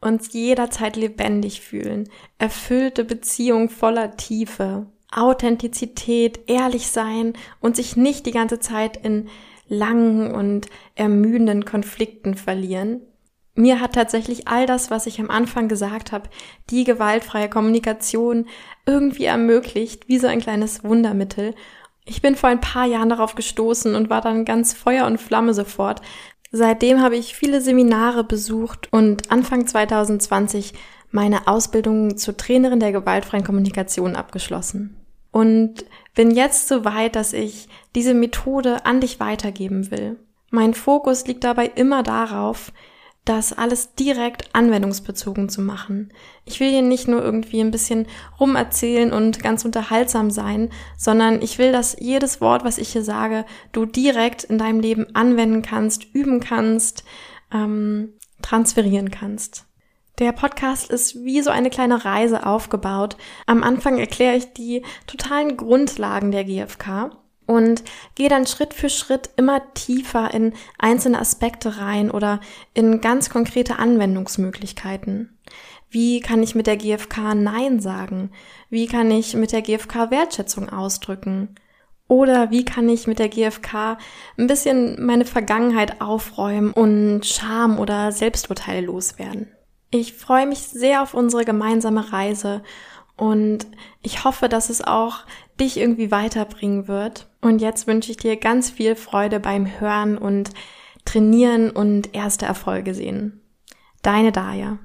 Uns jederzeit lebendig fühlen, erfüllte Beziehung voller Tiefe, Authentizität, ehrlich sein und sich nicht die ganze Zeit in langen und ermüdenden Konflikten verlieren. Mir hat tatsächlich all das, was ich am Anfang gesagt habe, die gewaltfreie Kommunikation irgendwie ermöglicht, wie so ein kleines Wundermittel. Ich bin vor ein paar Jahren darauf gestoßen und war dann ganz Feuer und Flamme sofort, Seitdem habe ich viele Seminare besucht und Anfang 2020 meine Ausbildung zur Trainerin der gewaltfreien Kommunikation abgeschlossen. Und bin jetzt so weit, dass ich diese Methode an dich weitergeben will. Mein Fokus liegt dabei immer darauf, das alles direkt anwendungsbezogen zu machen. Ich will hier nicht nur irgendwie ein bisschen rumerzählen und ganz unterhaltsam sein, sondern ich will, dass jedes Wort, was ich hier sage, du direkt in deinem Leben anwenden kannst, üben kannst, ähm, transferieren kannst. Der Podcast ist wie so eine kleine Reise aufgebaut. Am Anfang erkläre ich die totalen Grundlagen der GfK und gehe dann Schritt für Schritt immer tiefer in einzelne Aspekte rein oder in ganz konkrete Anwendungsmöglichkeiten. Wie kann ich mit der GfK Nein sagen? Wie kann ich mit der GfK Wertschätzung ausdrücken? Oder wie kann ich mit der GfK ein bisschen meine Vergangenheit aufräumen und Scham oder Selbsturteile loswerden? Ich freue mich sehr auf unsere gemeinsame Reise und ich hoffe, dass es auch dich irgendwie weiterbringen wird. Und jetzt wünsche ich dir ganz viel Freude beim Hören und Trainieren und erste Erfolge sehen. Deine Daya.